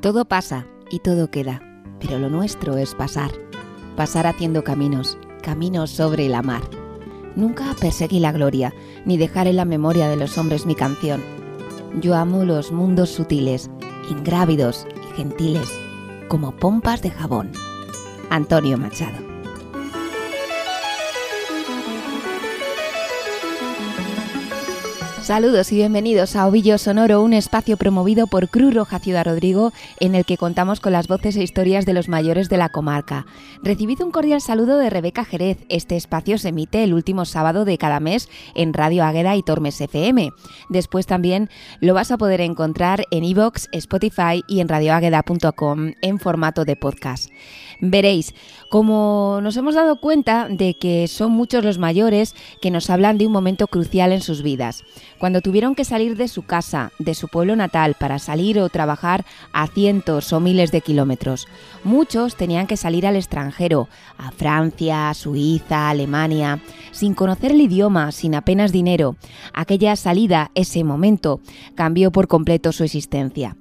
Todo pasa y todo queda, pero lo nuestro es pasar. Pasar haciendo caminos, caminos sobre la mar. Nunca perseguí la gloria, ni dejar en la memoria de los hombres mi canción. Yo amo los mundos sutiles, ingrávidos y gentiles, como pompas de jabón. Antonio Machado. Saludos y bienvenidos a Ovillo Sonoro, un espacio promovido por Cruz Roja Ciudad Rodrigo en el que contamos con las voces e historias de los mayores de la comarca. Recibid un cordial saludo de Rebeca Jerez. Este espacio se emite el último sábado de cada mes en Radio Águeda y Tormes FM. Después también lo vas a poder encontrar en iVoox, Spotify y en radioagueda.com en formato de podcast. Veréis, como nos hemos dado cuenta de que son muchos los mayores que nos hablan de un momento crucial en sus vidas, cuando tuvieron que salir de su casa, de su pueblo natal, para salir o trabajar a cientos o miles de kilómetros. Muchos tenían que salir al extranjero, a Francia, Suiza, Alemania, sin conocer el idioma, sin apenas dinero. Aquella salida, ese momento, cambió por completo su existencia.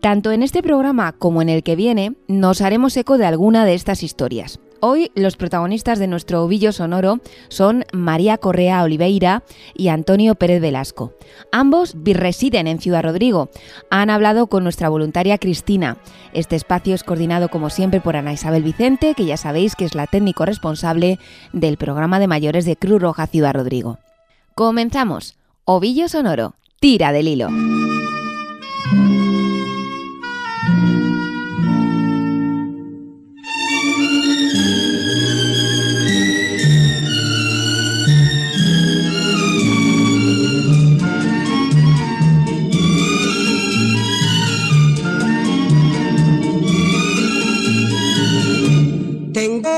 Tanto en este programa como en el que viene nos haremos eco de alguna de estas historias. Hoy los protagonistas de nuestro ovillo sonoro son María Correa Oliveira y Antonio Pérez Velasco. Ambos residen en Ciudad Rodrigo. Han hablado con nuestra voluntaria Cristina. Este espacio es coordinado como siempre por Ana Isabel Vicente, que ya sabéis que es la técnico responsable del programa de mayores de Cruz Roja Ciudad Rodrigo. Comenzamos. Ovillo sonoro. Tira del hilo.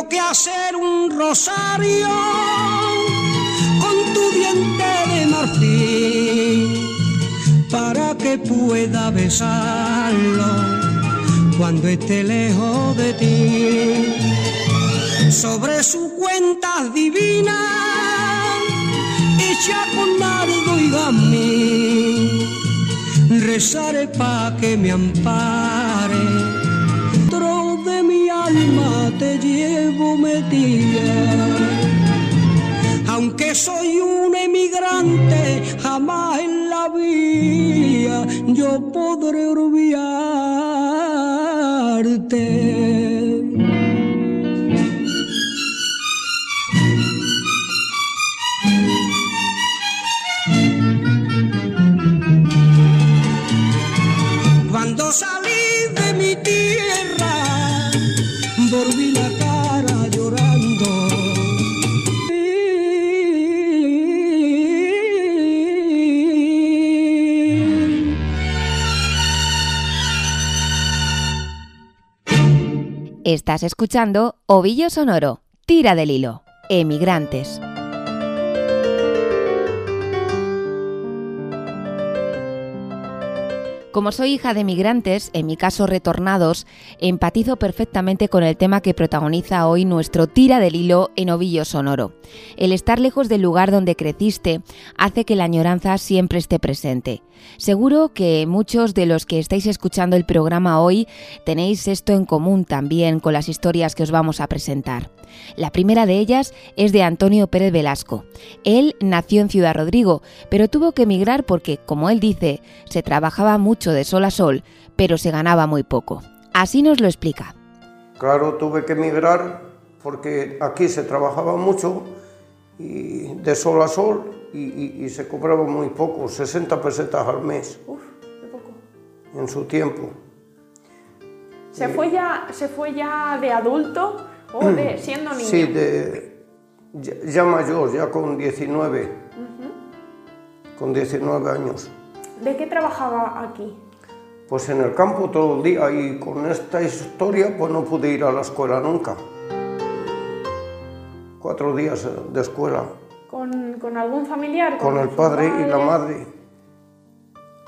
Que hacer un rosario con tu diente de marfil para que pueda besarlo cuando esté lejos de ti. Sobre su cuenta divina, hecha con nardo y gamín, rezaré pa' que me ampare. Alma te llevo metida aunque soy un emigrante, jamás en la vida yo podré olvidarte. Estás escuchando Ovillo Sonoro, Tira del Hilo, Emigrantes. Como soy hija de migrantes, en mi caso retornados, empatizo perfectamente con el tema que protagoniza hoy nuestro tira del hilo en ovillo sonoro. El estar lejos del lugar donde creciste hace que la añoranza siempre esté presente. Seguro que muchos de los que estáis escuchando el programa hoy tenéis esto en común también con las historias que os vamos a presentar. La primera de ellas es de Antonio Pérez Velasco. Él nació en Ciudad Rodrigo, pero tuvo que emigrar porque, como él dice, se trabajaba mucho de sol a sol, pero se ganaba muy poco. Así nos lo explica. Claro, tuve que emigrar porque aquí se trabajaba mucho y de sol a sol y, y- y se cobraba muy poco, 60 pesetas al mes Uf, qué poco. en su tiempo. ¿Se fue ya, se fue ya de adulto o de siendo niño? Sí, de, ya, ya mayor, ya con 19, con 19 años. ¿De qué trabajaba aquí? Pues en el campo todo el día y con esta historia pues no pude ir a la escuela nunca. Cuatro días de escuela ¿Con, con algún familiar? con el padre y la madre.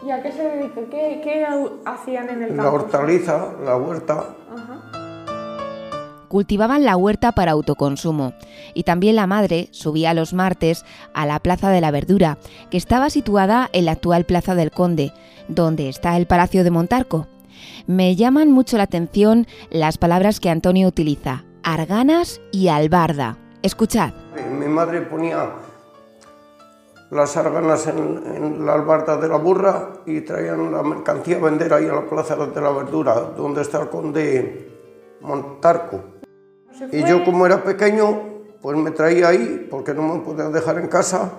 ¿Y a qué se dedica? ¿Qué, qué hacían en el La campo? hortaliza, la huerta, Ajá. Cultivaban la huerta para autoconsumo y también la madre subía los martes a la Plaza de la Verdura, que estaba situada en la actual Plaza del Conde, donde está el Palacio de Montarco. Me llaman mucho la atención las palabras que Antonio utiliza, arganas y albarda. Escuchad. Mi madre ponía las arganas en, la albarda de la burra y traían la mercancía a vender ahí a la plaza de la verdura, donde está el conde Montarco. Y yo como era pequeño, pues me traía ahí, porque no me podía dejar en casa,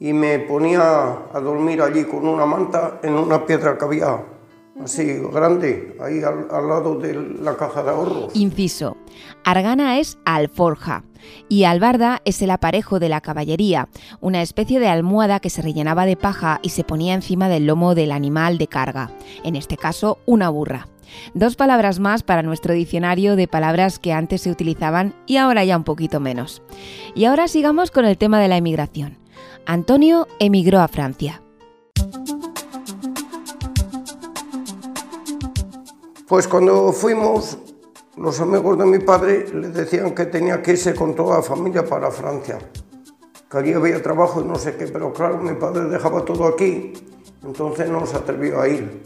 y me ponía a dormir allí con una manta en una piedra que había así grande, ahí al, al, lado de la caja de ahorros. Inciso. Argana es alforja y albarda es el aparejo de la caballería, una especie de almohada que se rellenaba de paja y se ponía encima del lomo del animal de carga, en este caso una burra. Dos palabras más para nuestro diccionario de palabras que antes se utilizaban y ahora ya un poquito menos. Y ahora sigamos con el tema de la emigración. Antonio emigró a Francia. Pues cuando fuimos, los amigos de mi padre le decían que tenía que irse con toda la familia para Francia, que allí había trabajo y no sé qué, pero claro, mi padre dejaba todo aquí, entonces no se atrevió a ir.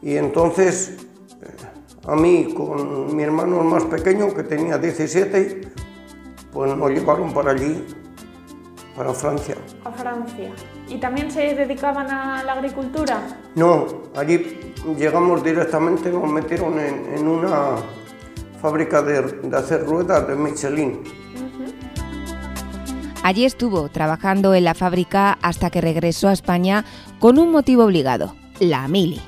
Y entonces eh, a mí, con mi hermano más pequeño, que tenía 17, pues nos llevaron para allí, para Francia. A Francia. ¿Y también se dedicaban a la agricultura? No, allí llegamos directamente, nos metieron en, una fábrica de, de, hacer ruedas de Michelin. Allí estuvo trabajando en la fábrica hasta que regresó a España con un motivo obligado, la mili.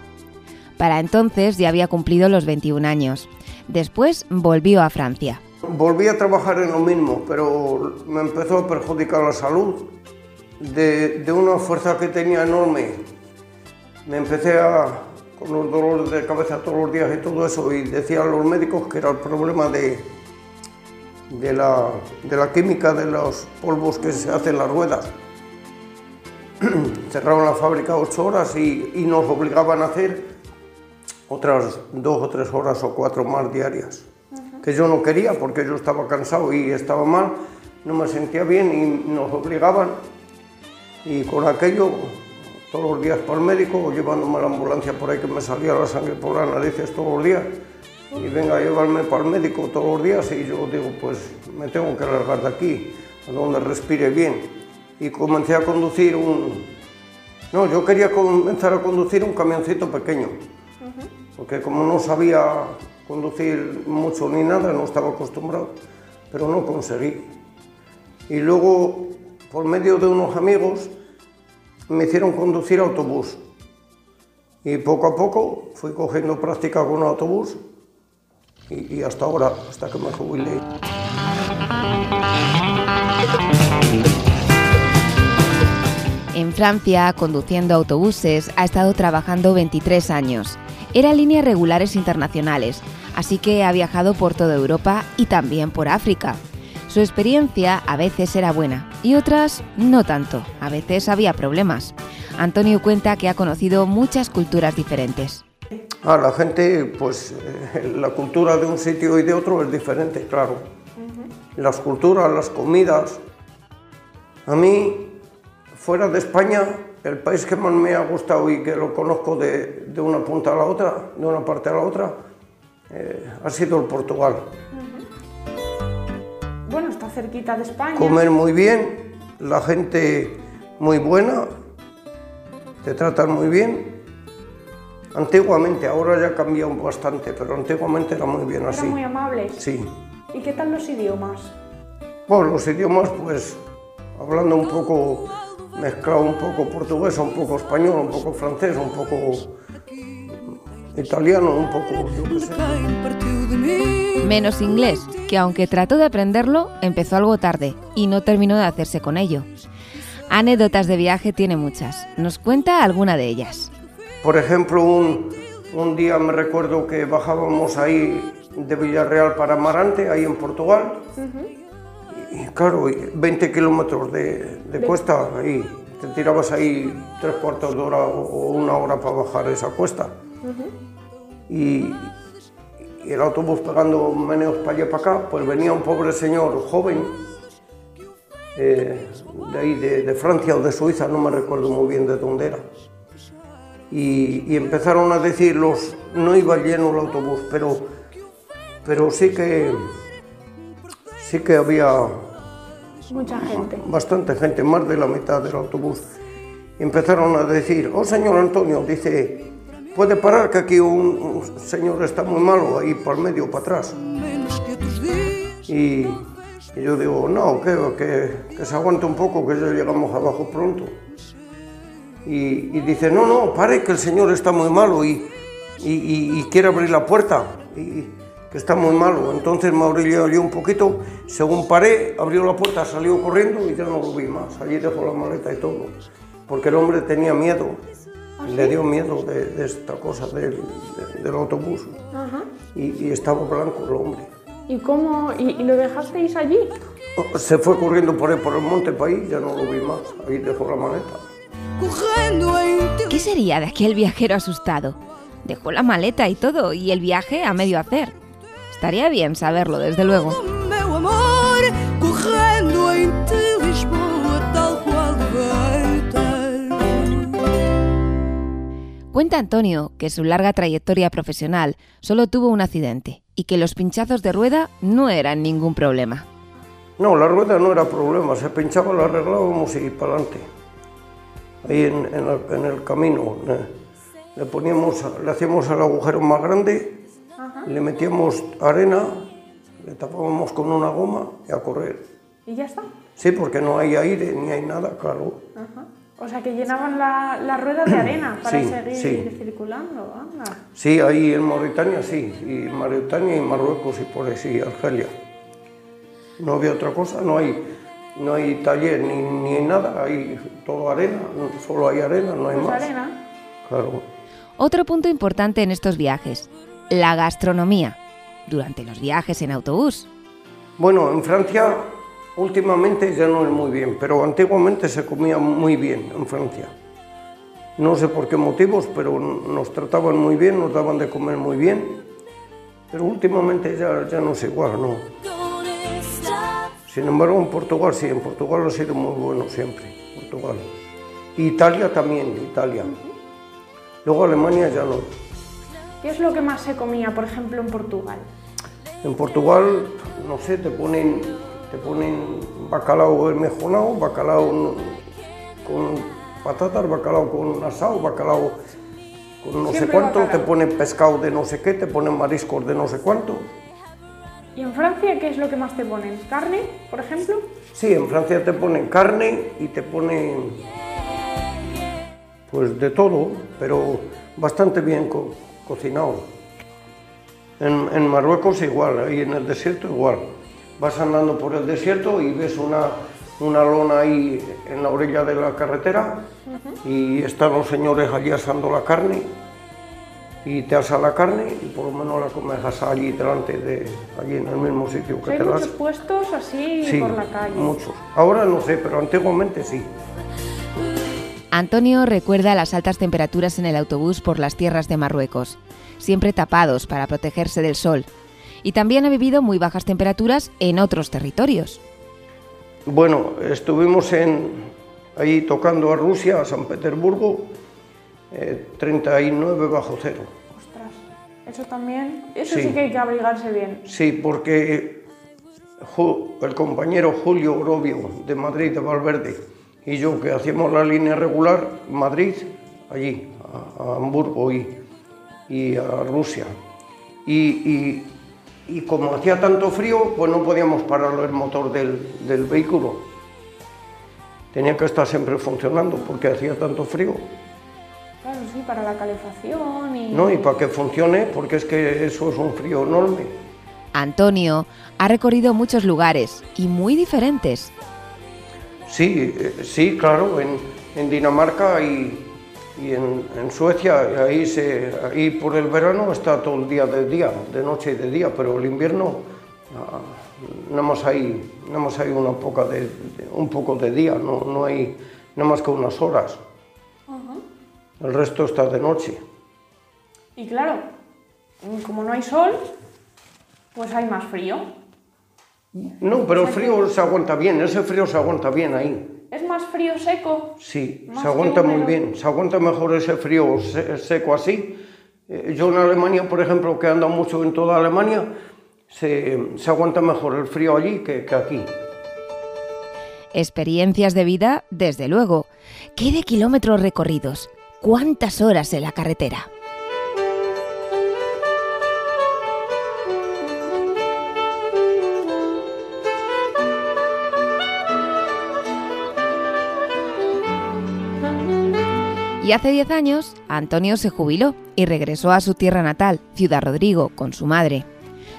Para entonces ya había cumplido los 21 años. Después volvió a Francia. Volví a trabajar en lo mismo, pero me empezó a perjudicar la salud de, una fuerza que tenía enorme. Me empecé a, con los dolores de cabeza todos los días y todo eso, y decían los médicos que era el problema de, de, la, de la química de los polvos que se hacen en las ruedas. Cerraron la fábrica ocho horas y, y nos obligaban a hacer otras dos o tres horas o cuatro más diarias, que yo no quería porque yo estaba cansado y estaba mal, no me sentía bien y nos obligaban y con aquello, todos los días para el médico, llevándome a la ambulancia por ahí que me salía la sangre por las narices todos los días, y venga a llevarme para el médico todos los días, y yo digo, pues me tengo que largar de aquí, a donde respire bien. Y comencé a conducir un... No, yo quería comenzar a conducir un camioncito pequeño, porque como no sabía conducir mucho ni nada, no estaba acostumbrado, pero no conseguí. Y luego por medio de unos amigos, me hicieron conducir autobús. Y poco a poco fui cogiendo práctica con autobús y, hasta ahora, hasta que me jubilé. En Francia, conduciendo autobuses, ha estado trabajando 23 años. Era líneas regulares internacionales, así que ha viajado por toda Europa y también por África. Su experiencia a veces era buena y otras no tanto, a veces había problemas. Antonio cuenta que ha conocido muchas culturas diferentes. Ah, la gente, pues eh, la cultura de un sitio y de otro es diferente, claro. Las culturas, las comidas. A mí, fuera de España, el país que más me ha gustado y que lo conozco de, una punta a la otra, de una parte a la otra, eh, ha sido el Portugal cerquita de España. Comer muy bien, la gente muy buena, te tratan muy bien. Antiguamente, ahora ya ha cambiado bastante, pero antiguamente era muy bien así. ¿Eran muy amables? Sí. ¿Y qué tal los idiomas? Bueno, los idiomas, pues, hablando un poco, mezclado un poco portugués, un poco español, un poco francés, un poco italiano, un poco, yo qué sé. Menos inglés, que aunque trató de aprenderlo, empezó algo tarde y no terminó de hacerse con ello. Anécdotas de viaje tiene muchas. Nos cuenta alguna de ellas. Por ejemplo, un, un día me recuerdo que bajábamos ahí de Villarreal para Marante, ahí en Portugal. Y claro, 20 kilómetros de, de, cuesta, ahí. Te tirabas ahí tres cuartos de hora o una hora para bajar esa cuesta. y, y el autobús pegando meneos para allá para acá, pues venía un pobre señor joven, eh, de ahí de, de, Francia o de Suiza, no me recuerdo muy bien de dónde era. y, y empezaron a decir los, no iba lleno el autobús, pero, pero sí que, sí que había Mucha gente. bastante gente, más de la mitad del autobús. Y empezaron a decir, oh señor Antonio, dice, puede parar que aquí un, un señor está muy malo, ahí para el medio, para atrás. Y, yo digo, no, que, que, se aguante un poco, que ya llegamos abajo pronto. Y, dice, no, no, pare, que el señor está muy malo y, y, quiere abrir la puerta, y que está muy malo. Entonces me yo un poquito, según paré, abrió la puerta, salió corriendo y ya no lo vi más. Allí dejó la maleta y todo, porque el hombre tenía miedo, le dio miedo de, de esta cosa del, de- del autobús. Ajá. Y, y estaba blanco el hombre. ¿Y cómo? ¿Y, y lo dejasteis allí? Se fue corriendo por ahí, por el monte para ahí, ya no lo vi más. Ahí dejó la maleta. ¿Qué sería de aquel viajero asustado? Dejó la maleta y todo, y el viaje a medio hacer. Estaría bien saberlo, desde luego. Cuenta Antonio que su larga trayectoria profesional solo tuvo un accidente y que los pinchazos de rueda no eran ningún problema. No, la rueda no era problema, se pinchaba, la arreglábamos y para adelante. Ahí en, en la- en el camino. Le, le poníamos, le hacíamos el agujero más grande, le metíamos arena, le tapábamos con una goma y a correr. ¿Y ya está? Sí, porque no hay aire ni hay nada, claro. Ajá. O sea que llenaban la, la rueda de arena para Sí, seguir sí. circulando. Anda. Sí, ahí en Mauritania sí, y Mauritania y Marruecos y por ahí sí, Argelia. No había otra cosa, no hay, no hay taller ni, ni hay nada, hay todo arena, solo hay arena, no hay Pues más. arena. Claro. Otro punto importante en estos viajes, la gastronomía. Durante los viajes en autobús. Bueno, en Francia últimamente ya no es muy bien, pero antiguamente se comía muy bien en Francia. No sé por qué motivos, pero nos trataban muy bien, nos daban de comer muy bien, pero últimamente ya, ya no es igual, ¿no? Sin embargo, en Portugal sí, en Portugal ha sido muy bueno siempre, Portugal. Italia también, Italia. Luego Alemania ya no. ¿Qué es lo que más se comía, por ejemplo, en Portugal? En Portugal, no sé, te ponen, te ponen bacalao esmejonado, bacalao con patatas, bacalao con asado, bacalao con no sé cuánto, bacalao. te ponen pescado de no sé qué, te ponen mariscos de no sé cuánto. ¿Y en Francia qué es lo que más te ponen? ¿Carne, por ejemplo? Sí, en Francia te ponen carne y te ponen pues de todo, pero bastante bien co- cocinado. En, en Marruecos igual, ahí en el desierto igual. Vas andando por el desierto y ves una, una lona ahí en la orilla de la carretera y están los señores allí asando la carne y te asa la carne y por lo menos la comes asada allí delante de allí en el mismo sitio que Hay te la muchos asa. puestos así Sí, por la calle. muchos. Ahora no sé, pero antiguamente sí. Antonio recuerda las altas temperaturas en el autobús por las tierras de Marruecos, siempre tapados para protegerse del sol. Y también ha vivido muy bajas temperaturas en otros territorios. Bueno, estuvimos en, ahí tocando a Rusia, a San Petersburgo, eh, 39 bajo cero. Ostras, eso también, eso sí. Sí. que hay que abrigarse bien. Sí, porque el compañero Julio Orobio de Madrid, de Valverde, y yo que hacíamos la línea regular Madrid, allí, a, a Hamburgo y, y a Rusia. Y, y- y como hacía tanto frío, pues no podíamos parar el motor del, del vehículo. Tenía que estar siempre funcionando porque hacía tanto frío. Claro, sí, para la calefacción y... No, y para que funcione, porque es que eso es un frío enorme. Antonio ha recorrido muchos lugares y muy diferentes. Sí, eh, sí, claro, en, en Dinamarca y, y en, en Suecia, ahí, se, ahí por el verano está todo el día de día, de noche y de día, pero el invierno ah, nada más hay, nada más hay una poca de, un poco de día, no, no hay nada más que unas horas. El resto está de noche. Y claro, como no hay sol, pues hay más frío. No, pero el frío se aguanta bien, ese frío se aguanta bien ahí. ¿Es más frío seco? Sí, Más se aguanta muy bien, se aguanta mejor ese frío se- seco así. Eh, Yo en Alemania, por ejemplo, que ando mucho en toda Alemania, se, se aguanta mejor el frío allí que, que aquí. Experiencias de vida, desde luego. ¿Qué de kilómetros recorridos? ¿Cuántas horas en la carretera? Y hace 10 años, Antonio se jubiló y regresó a su tierra natal, Ciudad Rodrigo, con su madre.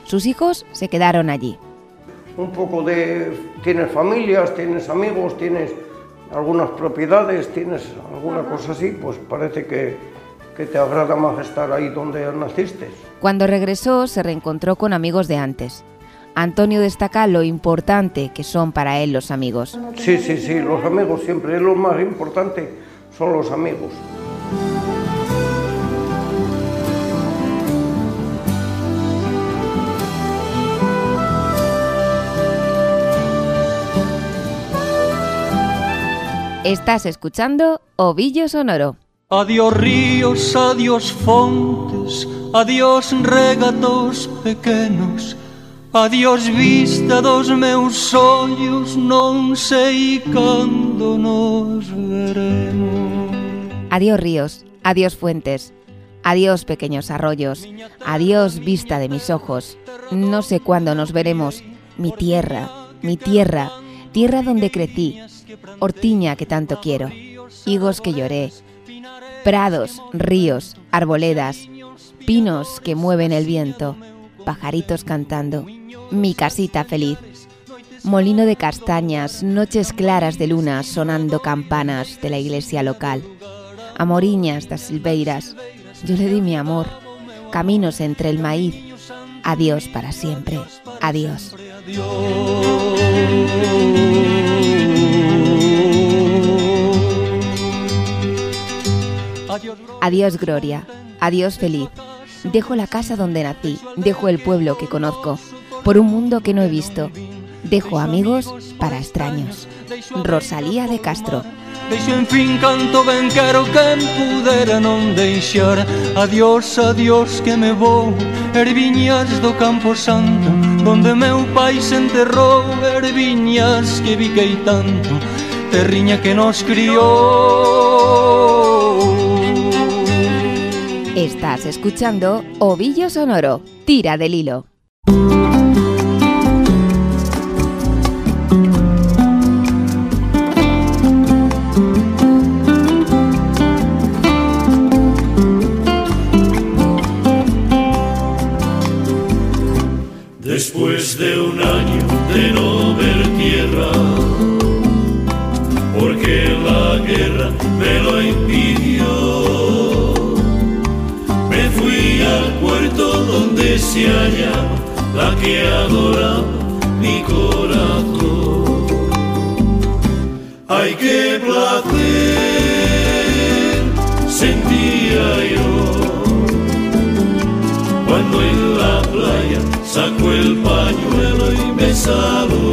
Sus hijos se quedaron allí. Un poco de... Tienes familias, tienes amigos, tienes algunas propiedades, tienes alguna cosa así, pues parece que, que te agrada más estar ahí donde naciste. Cuando regresó se reencontró con amigos de antes. Antonio destaca lo importante que son para él los amigos. Sí, sí, sí, los amigos siempre es lo más importante, son los amigos. Estás escuchando Ovillo Sonoro. Adiós ríos, adiós fontes, adiós regatos pequenos, adiós vista dos meus ollos, non sei cando nos veremos. Adiós ríos, adiós fuentes, adiós pequeños arroyos, adiós vista de mis ojos. No sé cuándo nos veremos. Mi tierra, mi tierra, tierra donde crecí, hortiña que tanto quiero, higos que lloré, prados, ríos, arboledas, pinos que mueven el viento, pajaritos cantando, mi casita feliz. Molino de castañas, noches claras de luna sonando campanas de la iglesia local. Amoriñas das silveiras, yo le di mi amor, caminos entre el maíz. Adiós para siempre, adiós. Adiós Gloria, adiós feliz. Dejo la casa donde nací, dejo el pueblo que conozco, por un mundo que no he visto. Dejo amigos para extraños. Rosalía de Castro. Deixo en fin canto ben quero quen pudera non deixar Adiós, adiós que me vou Erviñas do Campo Santo Donde meu pai se enterrou Erviñas que viquei tanto Terriña que nos criou Estás escuchando Ovillo Sonoro, tira del hilo. Después de un año de no ver tierra, porque la guerra me lo impidió, se hallaba la que adoraba mi corazón. Ay, qué placer sentía yo cuando en la playa sacó el pañuelo y me saludó.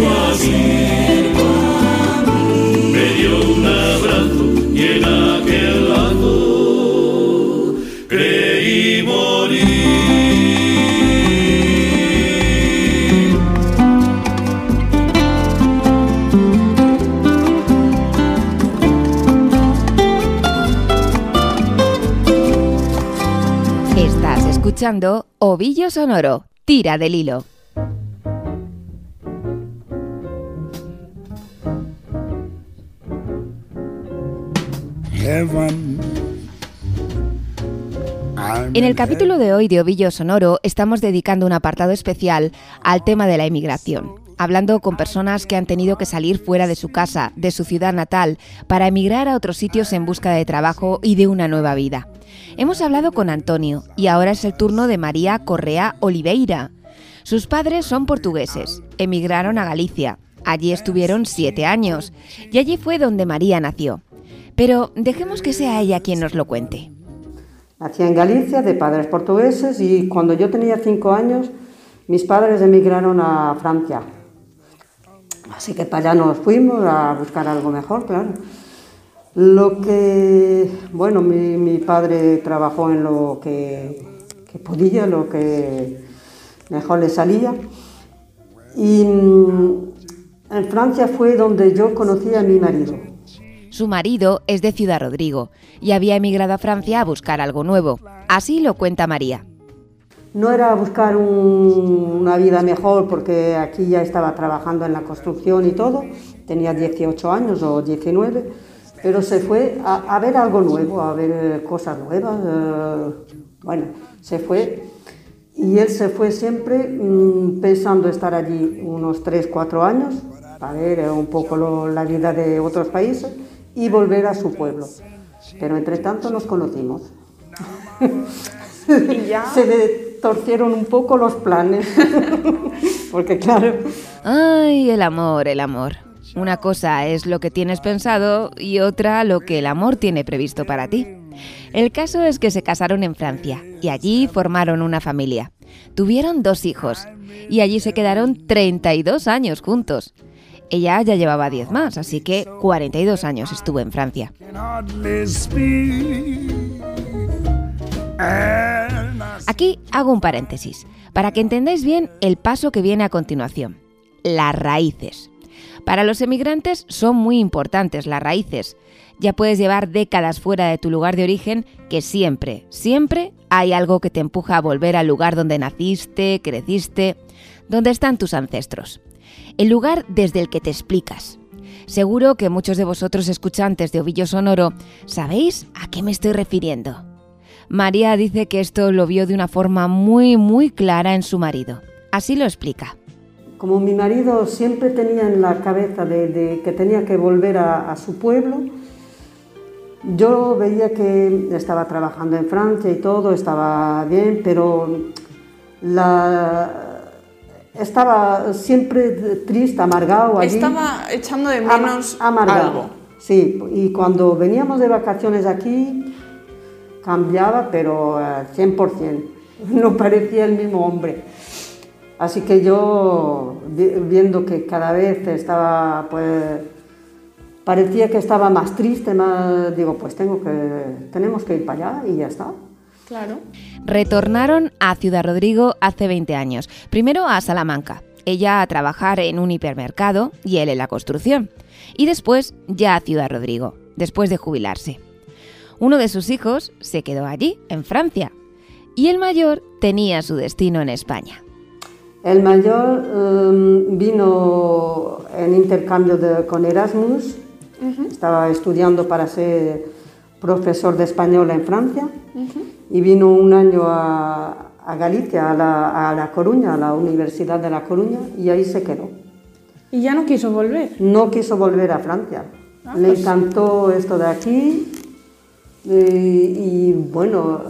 Acercó a mí, me dio un abrazo y en aquel lado creí morir. Estás escuchando Ovillo Sonoro, tira del hilo. En el capítulo de hoy de Ovillo Sonoro estamos dedicando un apartado especial al tema de la emigración, hablando con personas que han tenido que salir fuera de su casa, de su ciudad natal, para emigrar a otros sitios en busca de trabajo y de una nueva vida. Hemos hablado con Antonio y ahora es el turno de María Correa Oliveira. Sus padres son portugueses, emigraron a Galicia. Allí estuvieron siete años y allí fue donde María nació. Pero dejemos que sea ella quien nos lo cuente. Nací en Galicia, de padres portugueses, y cuando yo tenía cinco años, mis padres emigraron a Francia. Así que para allá nos fuimos a buscar algo mejor, claro. Lo que, bueno, mi, padre trabajó en lo que, que podía, lo que mejor le salía. Y mm, en Francia fue donde yo conocí a mi marido. Su marido es de Ciudad Rodrigo y había emigrado a Francia a buscar algo nuevo. Así lo cuenta María. No era buscar un- una vida mejor porque aquí ya estaba trabajando en la construcción y todo, tenía 18 años o 19, pero se fue a, ver algo nuevo, a ver eh, cosas nuevas. eh, bueno, se fue y él se fue siempre mm, pensando estar allí unos 3, 4 años para ver eh, un poco la vida de otros países y volver a su pueblo. Pero entre tanto nos conocimos. Y ya. Se le torcieron un poco los planes, porque claro, Ay, el amor, el amor. Una cosa es lo que tienes pensado y otra lo que el amor tiene previsto para ti. El caso es que se casaron en Francia y allí formaron una familia. Tuvieron dos hijos y allí se quedaron 32 años juntos. Ella ya llevaba 10 más, así que 42 años estuvo en Francia. Aquí hago un paréntesis, para que entendáis bien el paso que viene a continuación. Las raíces. Para los emigrantes son muy importantes las raíces. Ya puedes llevar décadas fuera de tu lugar de origen, que siempre, siempre hay algo que te empuja a volver al lugar donde naciste, creciste, donde están tus ancestros. El lugar desde el que te explicas. Seguro que muchos de vosotros escuchantes de Ovillo Sonoro sabéis a qué me estoy refiriendo. María dice que esto lo vio de una forma muy, muy clara en su marido. Así lo explica. como mi marido siempre tenía en la cabeza de, que tenía que volver a su pueblo, yo veía que estaba trabajando en Francia y todo, estaba bien, pero la, estaba siempre triste, amargado allí. Estaba echando de menos amargado. algo. Sí, y cuando veníamos de vacaciones aquí, cambiaba, pero al 100%. No parecía el mismo hombre. Así que yo, vi- viendo que cada vez estaba pues, parecía que estaba más triste, más digo, pues tengo que tenemos que ir para allá y ya está. Claro. Retornaron a Ciudad Rodrigo hace 20 años. Primero a Salamanca, ella a trabajar en un hipermercado y él en la construcción. Y después ya a Ciudad Rodrigo, después de jubilarse. Uno de sus hijos se quedó allí, en Francia, y el mayor tenía su destino en España. El mayor em, vino en intercambio de- con Erasmus, estaba estudiando para ser profesor de español en Francia y vino un año a, a Galicia, a la, a La Coruña, a la Universidad de La Coruña, y ahí se quedó. Y ya no quiso volver. No quiso volver a Francia. Ah, Le pues- encantó esto de aquí y, y, bueno,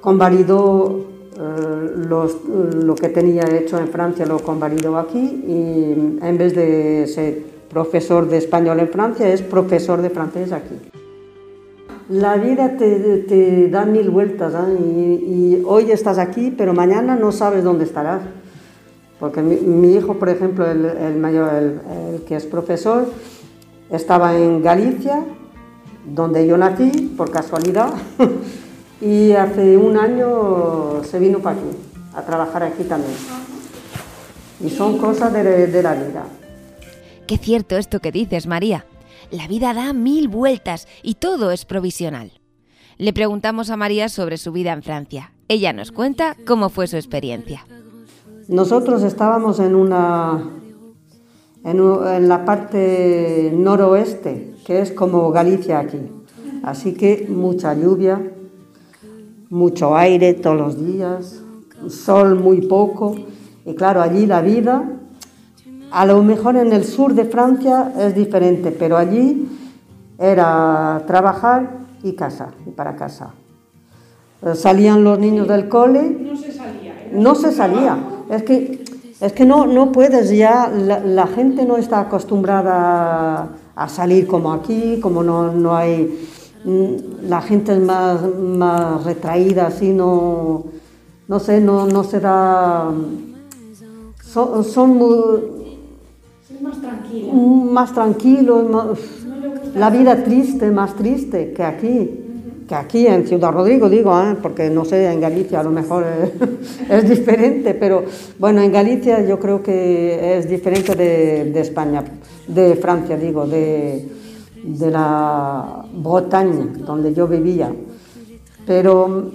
convalidó eh, los- lo que tenía hecho en Francia, lo convalidó aquí y en vez de ser profesor de español en Francia, es profesor de francés aquí. La vida te, te da mil vueltas ¿eh? y, hoy estás aquí, pero mañana no sabes dónde estarás. Porque mi, hijo, por ejemplo, el, mayor, el, que es profesor, estaba en Galicia, donde yo nací, por casualidad, y hace un año se vino para aquí, a trabajar aquí también. Y son cosas de la vida. Qué cierto esto que dices, María. La vida da mil vueltas y todo es provisional. Le preguntamos a María sobre su vida en Francia. Ella nos cuenta cómo fue su experiencia. Nosotros estábamos en una en, la parte noroeste, que es como Galicia aquí. Así que mucha lluvia, mucho aire todos los días, sol muy poco. Y claro, allí la vida, a lo mejor en el sur de Francia es diferente, pero allí era trabajar y casa, y para casa. Eh, Salían los niños del cole No se salía. ¿eh? no se salía. Es que, es que no, no puedes ya, la, la gente no está acostumbrada a salir como aquí, como no, no hay, mm, la gente es más, más retraída, así no, no sé, no, no se da, son, son muy- Es más tranquila. más tranquilos, más- la vida triste, más triste que aquí. Que aquí en Ciudad Rodrigo, digo, ¿eh? porque no sé, en Galicia a lo mejor es diferente, pero bueno, en Galicia yo creo que es diferente de, de España, de Francia, digo, de, de la Bretaña, donde yo vivía. Pero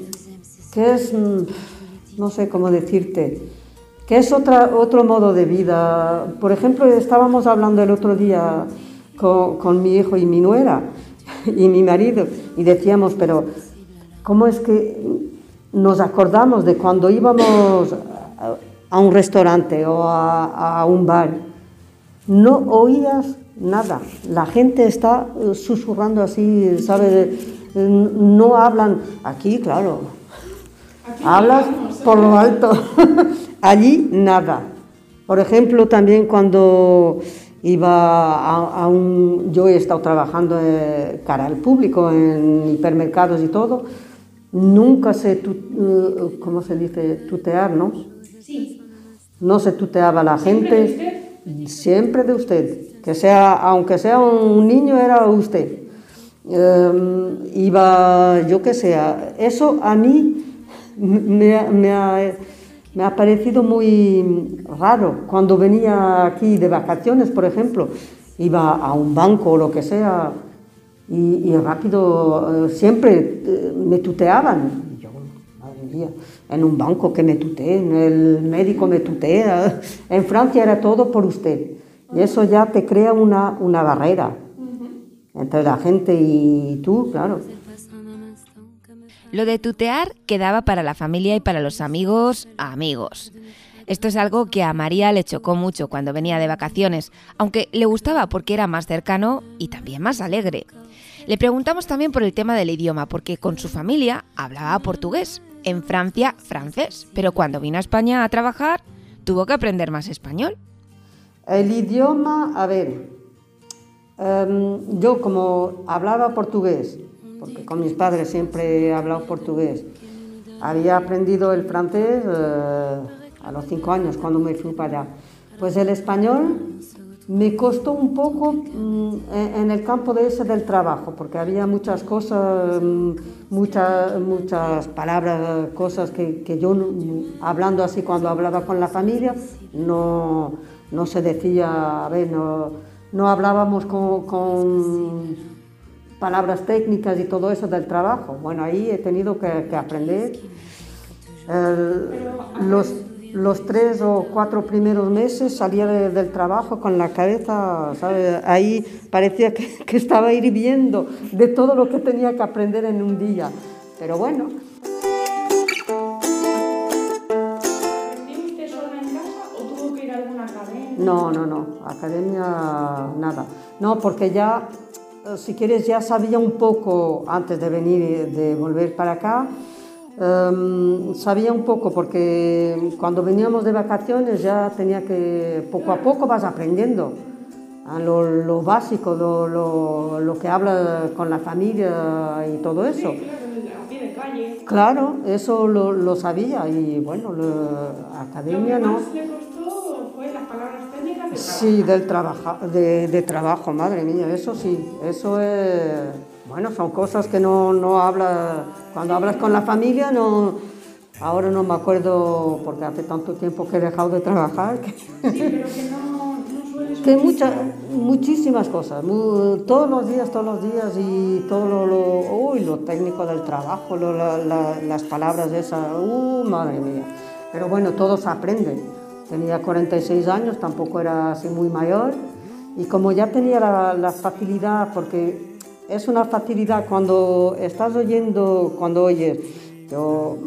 que es, mm, no sé cómo decirte, que es otra, otro modo de vida. Por ejemplo, estábamos hablando el otro día con, con mi hijo y mi nuera y mi marido y decíamos, pero ¿cómo es que nos acordamos de cuando íbamos a, un restaurante o a, a un bar? No oías nada, la gente está eh, susurrando así, ¿sabes? Eh, No hablan, aquí claro, hablas por lo alto, allí nada. Por ejemplo, también cuando iba a, a un... Yo he estado trabajando eh, cara al público en hipermercados y todo, nunca se, tu- eh, ¿cómo se dice? Tutear, ¿no? Sí. No se tuteaba la ¿Siempre gente. de usted? Siempre de usted. Que sea, aunque sea un niño, era usted. Eh, iba, yo que sea. Eso a mí me, me ha, me ha parecido muy raro. Cuando venía aquí de vacaciones, por ejemplo, iba a un banco o lo que sea y, y rápido, eh, siempre eh, me tuteaban. Y yo, madre mía, en un banco que me tuteen, el médico me tutea. En Francia era todo por usted. Y eso ya te crea una, una barrera entre la gente y tú, claro. Lo de tutear quedaba para la familia y para los amigos, amigos. Esto es algo que a María le chocó mucho cuando venía de vacaciones, aunque le gustaba porque era más cercano y también más alegre. Le preguntamos también por el tema del idioma, porque con su familia hablaba portugués, en Francia francés, pero cuando vino a España a trabajar tuvo que aprender más español. El idioma, a ver, em, yo como hablaba portugués, porque con mis padres siempre he hablado portugués, había aprendido el francés eh, a los cinco años cuando me fui para allá. Pues el español Me costó un poco mm, en en el campo de ese del trabajo, porque había muchas cosas, mm, muchas, muchas palabras, cosas que, que yo, mm, hablando así cuando hablaba con la familia, no, no se decía, a ver, no, no hablábamos con, con palabras técnicas y todo eso del trabajo. Bueno, ahí he tenido que, que aprender. El- los, los tres o cuatro primeros meses salía de- del trabajo con la cabeza, ¿sabes? Ahí parecía que, que estaba hirviendo de todo lo que tenía que aprender en un día. Pero bueno. No, no, no, academia nada. No, porque ya, si quieres, ya sabía un poco antes de venir, de volver para acá, em, sabía un poco porque cuando veníamos de vacaciones ya tenía que, poco a poco vas aprendiendo a lo, lo básico, lo, lo- lo que habla con la familia y todo eso. Claro, eso lo, lo sabía y bueno, lo- academia no. Fue las palabras técnicas de trabajo. Sí, del trabajo, de, de trabajo, madre mía, eso sí, eso es, bueno, son cosas que no, no hablas, cuando hablas con la familia, no, ahora no me acuerdo, porque hace tanto tiempo que he dejado de trabajar, que, Pero que no, no suele que muchas, muchísimas cosas, mu- todos los días, todos los días, y todo lo, lo, uy, lo técnico del trabajo, lo- la- la- las palabras esas, uh, madre mía, pero bueno, todo se aprende. Tenía 46 años, tampoco era así muy mayor, y como ya tenía la, la facilidad, porque es una facilidad cuando estás oyendo, cuando oyes, yo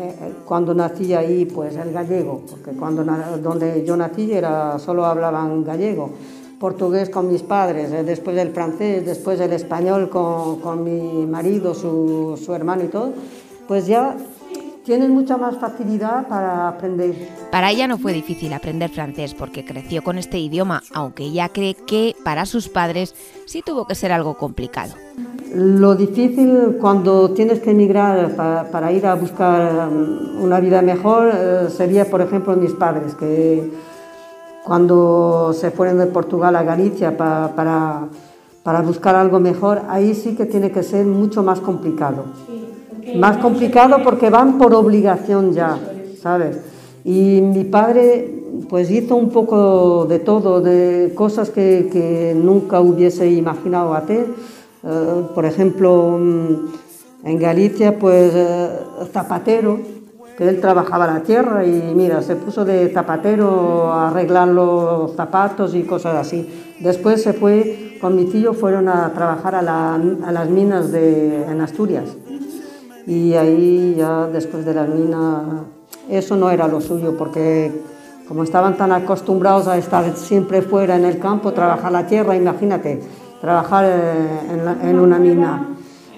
eh, eh, cuando nací ahí, pues el gallego, porque cuando donde yo nací era, solo hablaban gallego, portugués con mis padres, eh, después el francés, después el español con, con mi marido, su, su hermano y todo, pues ya tienes mucha más facilidad para aprender. Para ella no fue difícil aprender francés porque creció con este idioma, aunque ella cree que para sus padres sí tuvo que ser algo complicado. Lo difícil cuando tienes que emigrar pa- para, ir a buscar um, una vida mejor eh, sería, por ejemplo, mis padres, que cuando se fueron de Portugal a Galicia pa- para, para buscar algo mejor, ahí sí que tiene que ser mucho más complicado. Más complicado porque van por obligación ya, ¿sabes? Y mi padre pues hizo un poco de todo, de cosas que, que nunca hubiese imaginado hacer. Eh, por ejemplo, mm, en Galicia pues eh, zapatero, que él trabajaba la tierra y mira, se puso de zapatero a arreglar los zapatos y cosas así. Después se fue, con mi tío fueron a trabajar a, la- a las minas de, en Asturias. Y ahí ya después de las minas, eso no era lo suyo, porque como estaban tan acostumbrados a estar siempre fuera en el campo, trabajar la tierra, imagínate, trabajar eh, en, la- en una mina.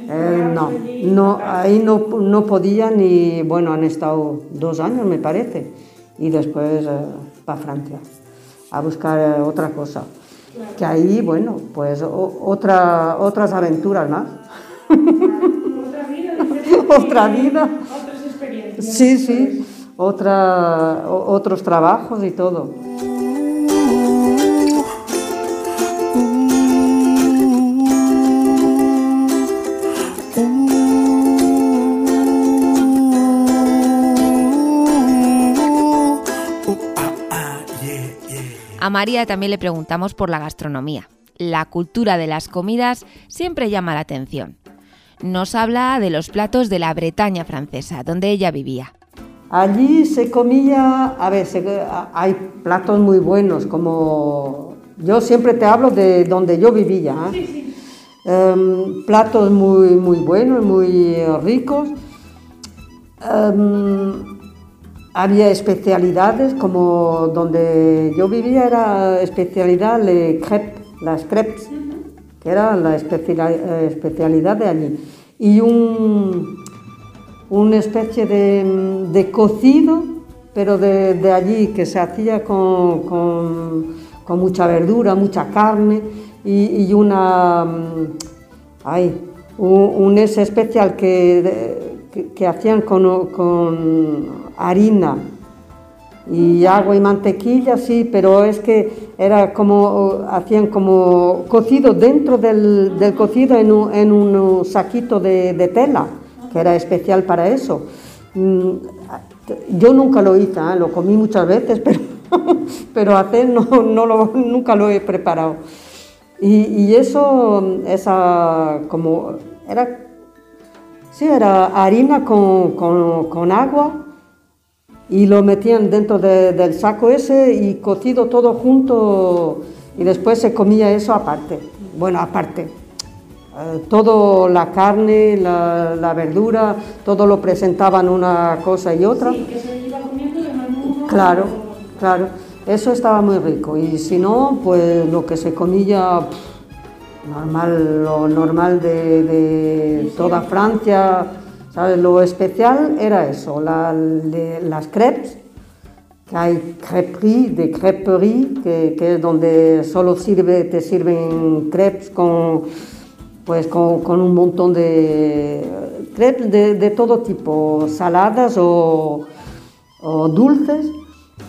Eh, no, no, ahí no, no podían y bueno, han estado dos años me parece y después para Francia a buscar eh, otra cosa. Que ahí, bueno, pues o- otra, otras aventuras más. Otra vida. Otras experiencias. Sí, sí, otra, otros trabajos y todo. A María también le preguntamos por la gastronomía. La cultura de las comidas siempre llama la atención. Nos habla de los platos de la Bretaña francesa, donde ella vivía. Allí se comía, a ver, se- hay platos muy buenos, como yo siempre te hablo de donde yo vivía. ¿eh? Em, platos muy, muy buenos, muy ricos. Em, había especialidades, como donde yo vivía era especialidad le crêpes, las crepes, que era la especiali- eh, especialidad de allí. Y un, una especie de, de cocido, pero de, de allí, que se hacía con, con- mucha verdura, mucha carne y, una, mm, ay, un, un ese especial que, que, que hacían con, con harina, y agua y mantequilla, sí, pero es que era como, hacían como cocido dentro del, del cocido en un, en un saquito de, de, tela, que era especial para eso. Mm, yo nunca lo hice, ¿eh? lo comí muchas veces, pero, pero hacer no, no lo, nunca lo he preparado. Y, y eso, esa como, era, sí, era harina con, con, con agua y lo metían dentro de, del saco ese y cocido todo junto y después se comía eso aparte. Bueno, aparte. Eh, todo la carne, la, la, verdura, todo lo presentaban una cosa y otra. Sí, que se iba comiendo de menú. Claro, claro. Eso estaba muy rico. Y si no, pues lo que se comía pff, normal, lo normal de, de toda Francia Lo especial era eso, la, las crepes, que hay creperie, de creperie, que, que, es donde solo sirve, te sirven crepes con, pues con, un montón de crepes de, todo tipo, saladas o, o, dulces.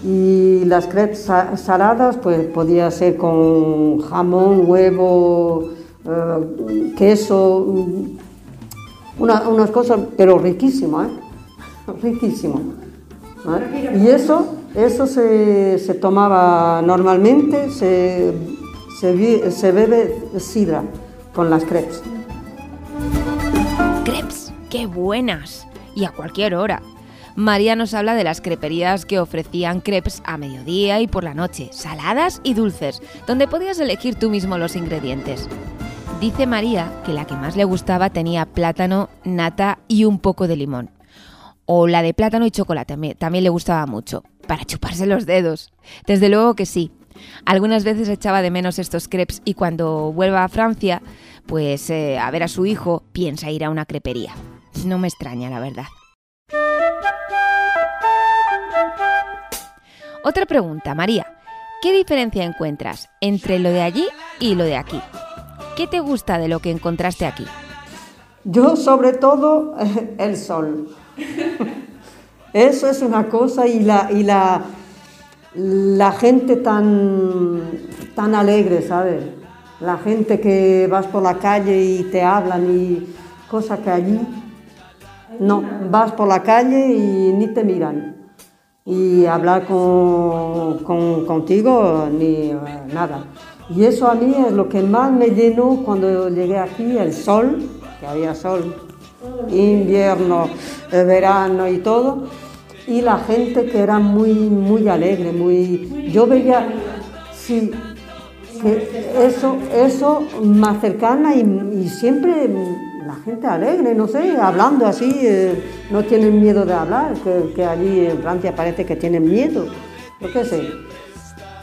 Y las crepes saladas pues podía ser con jamón, huevo, uh, queso, una, unas cosas, pero riquísimo, ¿eh? riquísimo. ¿eh? Y eso, eso se, se, tomaba normalmente, se, se, se bebe sidra con las crepes. Crepes, qué buenas, y a cualquier hora. María nos habla de las creperías que ofrecían crepes a mediodía y por la noche, saladas y dulces, donde podías elegir tú mismo los ingredientes. Dice María que la que más le gustaba tenía plátano, nata y un poco de limón. O la de plátano y chocolate también le gustaba mucho, para chuparse los dedos. Desde luego que sí. Algunas veces echaba de menos estos crepes y cuando vuelva a Francia, pues eh, a ver a su hijo, piensa ir a una crepería. No me extraña, la verdad. Otra pregunta, María. ¿Qué diferencia encuentras entre lo de allí y lo de aquí? ¿Qué te gusta de lo que encontraste aquí? Yo sobre todo el sol. Eso es una cosa y la, y la, la gente tan, tan alegre, ¿sabes? La gente que vas por la calle y te hablan y cosas que allí no, vas por la calle y ni te miran. Y hablar con, con, contigo ni nada. Y eso a mí es lo que más me llenó cuando llegué aquí, el sol, que había sol, invierno, eh, verano y todo, y la gente que era muy, muy alegre, muy... Yo veía, sí, que eso, eso más cercana y, siempre la gente alegre, no sé, hablando así, eh, no tienen miedo de hablar, que, que allí en Francia parece que tienen miedo, yo qué sé.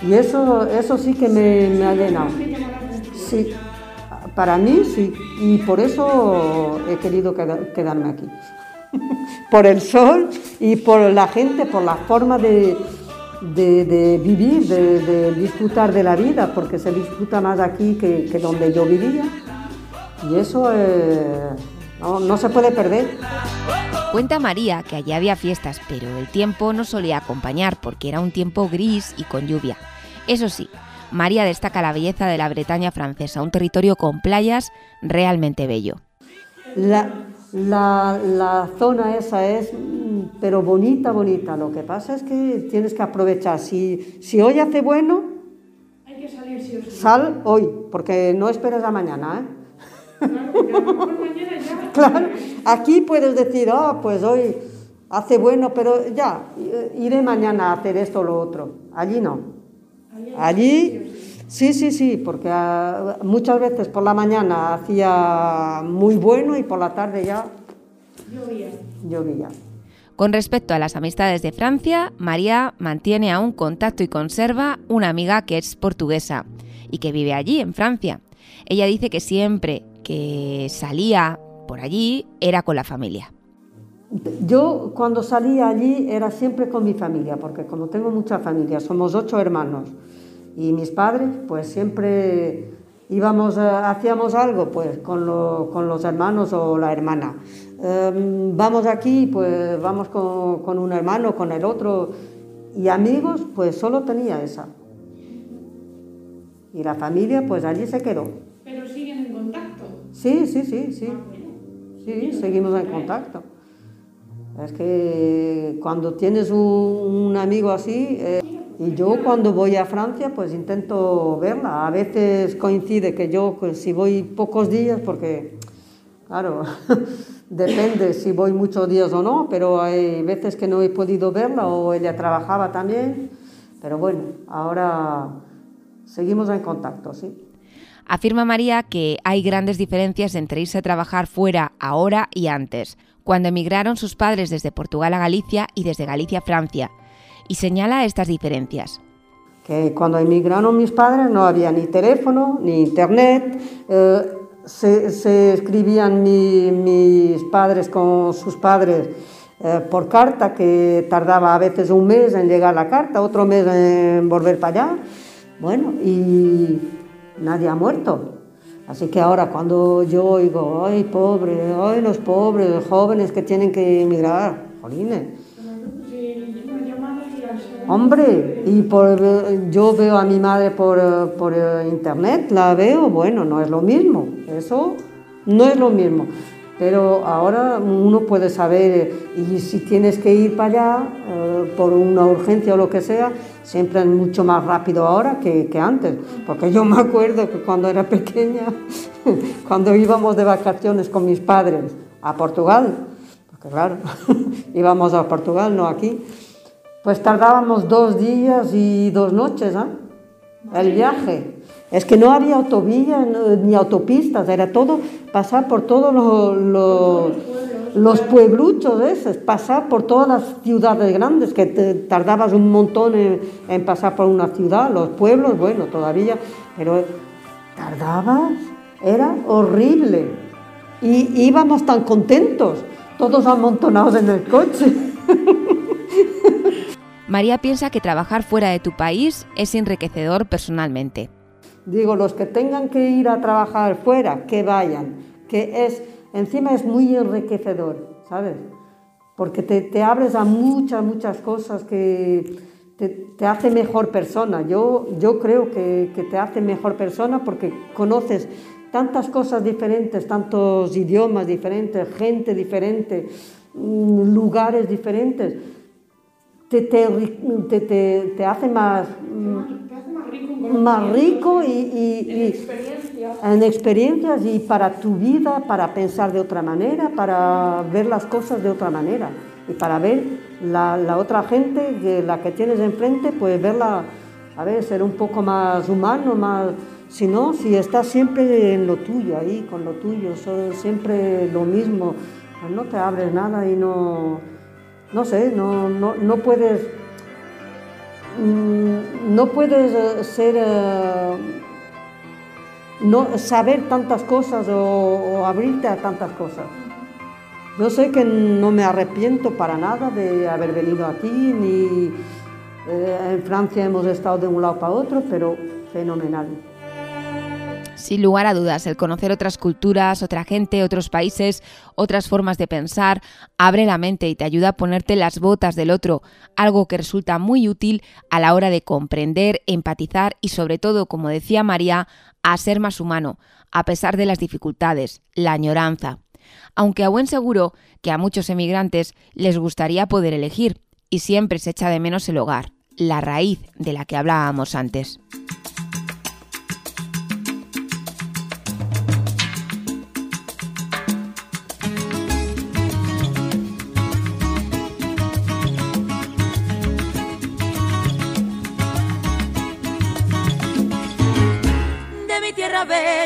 Y eso, eso sí que me, ha llenado. Sí, para mí sí. Y por eso he querido quedarme aquí. por el sol y por la gente, por la forma de, de, vivir, de, disfrutar de la vida, porque se disfruta más aquí que, que donde yo vivía. Y eso eh, no se puede perder. Cuenta María que allí había fiestas, pero el tiempo no solía acompañar porque era un tiempo gris y con lluvia. Eso sí, María destaca la belleza de la Bretaña francesa, un territorio con playas realmente bello. La, la, la, zona esa es, pero bonita, bonita. Lo que pasa es que tienes que aprovechar. Si, si hoy hace bueno, Hay que salir, sí o sí. sal hoy, porque no esperes a mañana. ¿eh? Claro, aquí puedes decir, oh, pues hoy hace bueno, pero ya, iré mañana a hacer esto o lo otro. Allí no. Allí, sí, sí, sí, porque uh, muchas veces por la mañana hacía muy bueno y por la tarde ya llovía. llovía. Con respecto a las amistades de Francia, María mantiene aún contacto y conserva una amiga que es portuguesa y que vive allí, en Francia. Ella dice que siempre salía por allí era con la familia. Yo cuando salía allí era siempre con mi familia, porque como tengo mucha familia, somos ocho hermanos y mis padres, pues siempre íbamos, hacíamos algo pues con, lo, con los hermanos o la hermana. Um, vamos aquí, pues vamos con, con, un hermano, con el otro, y amigos, pues solo tenía esa. Y la familia, pues allí se quedó. Pero siguen en contacto. Sí, sí, sí, sí. Sí, seguimos en contacto. Es que cuando tienes un, un amigo así, eh, y yo cuando voy a Francia, pues intento verla. A veces coincide que yo, pues, si voy pocos días, porque, claro, depende si voy muchos días o no, pero hay veces que no he podido verla o ella trabajaba también. Pero bueno, ahora seguimos en contacto, sí. Afirma María que hay grandes diferencias entre irse a trabajar fuera ahora y antes, cuando emigraron sus padres desde Portugal a Galicia y desde Galicia a Francia, y señala estas diferencias. Que cuando emigraron mis padres no había ni teléfono, ni internet, eh, se, escribían mi, mis padres con sus padres eh, por carta, que tardaba a veces un mes en llegar la carta, otro mes en volver para allá. Bueno, y nadie ha muerto. Así que ahora cuando yo oigo, ay, pobre, ay, los pobres, jóvenes que tienen que emigrar, jolines. Hombre, y por, yo veo a mi madre por, por internet, la veo, bueno, no es lo mismo, eso no es lo mismo. Pero ahora uno puede saber, y si tienes que ir para allá eh, por una urgencia o lo que sea, siempre es mucho más rápido ahora que, que, antes. Porque yo me acuerdo que cuando era pequeña, cuando íbamos de vacaciones con mis padres a Portugal, porque claro, íbamos a Portugal, no aquí, pues tardábamos dos días y dos noches, ¿eh? El viaje. Es que no había autovías ni autopistas, era todo pasar por todos los, los, puebluchos esos, pasar por todas las ciudades grandes, que te tardabas un montón en, en, pasar por una ciudad, los pueblos, bueno, todavía, pero tardabas, era horrible. Y íbamos tan contentos, todos amontonados en el coche. María piensa que trabajar fuera de tu país es enriquecedor personalmente. Digo, los que tengan que ir a trabajar fuera, que vayan, que es, encima es muy enriquecedor, ¿sabes? Porque te, te abres a muchas, muchas cosas que te, te, hace mejor persona. Yo, yo creo que, que te hace mejor persona porque conoces tantas cosas diferentes, tantos idiomas diferentes, gente diferente, mm, lugares diferentes te, te, te, te, hace más, más rico y, y, en, experiencias. en experiencias y para tu vida, para pensar de otra manera, para ver las cosas de otra manera y para ver la, la otra gente, que la que tienes enfrente, pues verla, a ver, ser un poco más humano, más... Si no, si estás siempre en lo tuyo, ahí, con lo tuyo, siempre lo mismo, pues no te abres nada y no no sé, no, no, no puedes, mm, no puedes ser, uh, no, saber tantas cosas o, o, abrirte a tantas cosas. Yo sé que no me arrepiento para nada de haber venido aquí, ni eh, en Francia hemos estado de un lado para otro, pero fenomenal. Sin lugar a dudas, el conocer otras culturas, otra gente, otros países, otras formas de pensar, abre la mente y te ayuda a ponerte las botas del otro, algo que resulta muy útil a la hora de comprender, empatizar y sobre todo, como decía María, a ser más humano, a pesar de las dificultades, la añoranza. Aunque a buen seguro que a muchos emigrantes les gustaría poder elegir, y siempre se echa de menos el hogar, la raíz de la que hablábamos antes.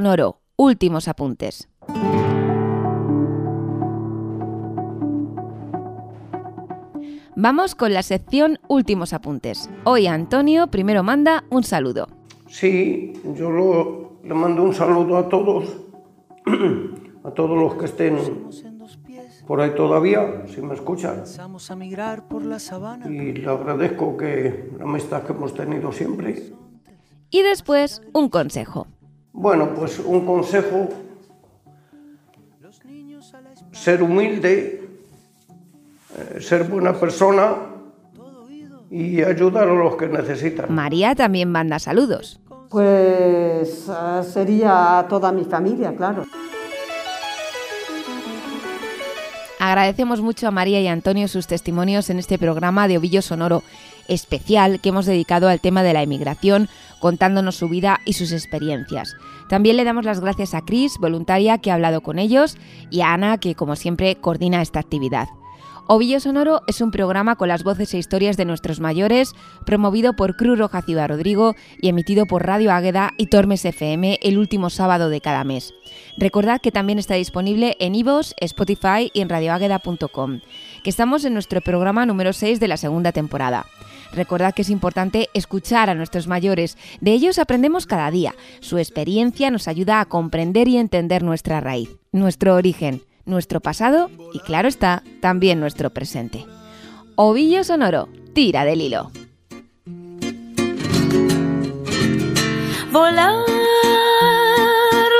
Sonoro, últimos apuntes. Vamos con la sección Últimos apuntes. Hoy Antonio primero manda un saludo. Sí, yo lo- le mando un saludo a todos, a todos los que estén por ahí todavía, si me escuchan. Vamos a migrar por la sabana. Y le agradezco que la amistad que hemos tenido siempre. Y después un consejo. Bueno, pues un consejo, ser humilde, eh, ser buena persona y ayudar a los que necesitan. María también manda saludos. Pues ah, sería a toda mi familia, claro. Agradecemos mucho a María y Antonio sus testimonios en este programa de Ovillo Sonoro especial que hemos dedicado al tema de la emigración, contándonos su vida y sus experiencias. También le damos las gracias a Cris, voluntaria, que ha hablado con ellos, y a Ana, que como siempre coordina esta actividad. Ovillo Sonoro es un programa con las voces e historias de nuestros mayores, promovido por Cruz Roja Ciudad Rodrigo y emitido por Radio Águeda y Tormes FM el último sábado de cada mes. Recordad que también está disponible en iVoox, Spotify y en radioágueda.com, que estamos en nuestro programa número 6 de la segunda temporada. Recordad que es importante escuchar a nuestros mayores, de ellos aprendemos cada día. Su experiencia nos ayuda a comprender y entender nuestra raíz, nuestro origen, nuestro pasado y, claro está, también nuestro presente. Ovillo Sonoro, tira del hilo. Volar,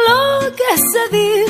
lo que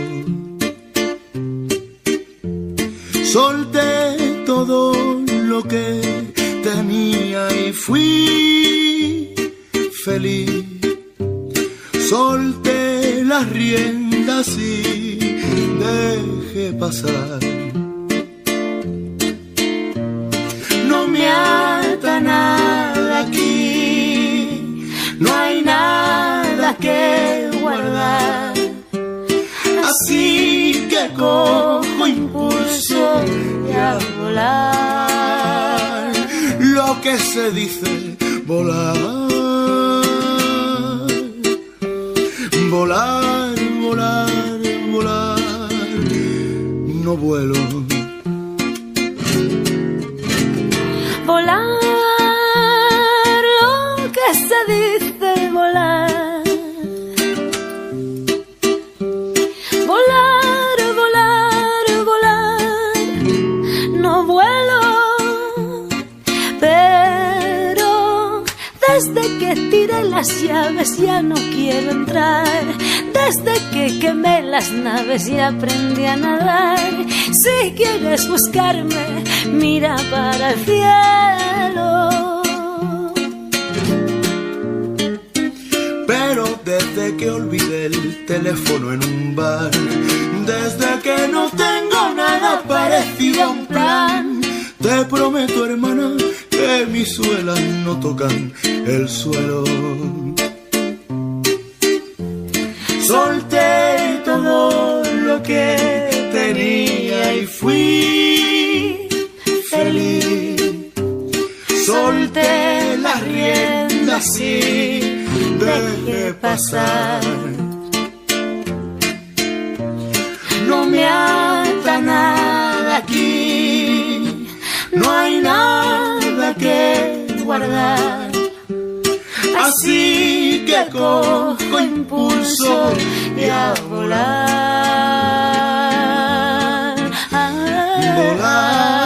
Solté todo lo que tenía y fui feliz. Solté las riendas y dejé pasar. No me ata nada aquí, no hay nada que guardar. Así que cojo impulso y a volar. Lo que se dice volar. Volar, volar, volar. No vuelo. Volar, lo que se dice ya no quiero entrar. Desde que quemé las naves y aprendí a nadar. Si quieres buscarme, mira para el cielo. Pero desde que olvidé el teléfono en un bar, desde que no tengo nada parecido a un plan, te prometo, hermana, que mis suelas no tocan el suelo. Solté todo lo que tenía y fui feliz. Solté las riendas y dejé pasar. No me ata nada aquí, no hay nada que guardar. Así que cojo impulso y a volar. Ah. Volar.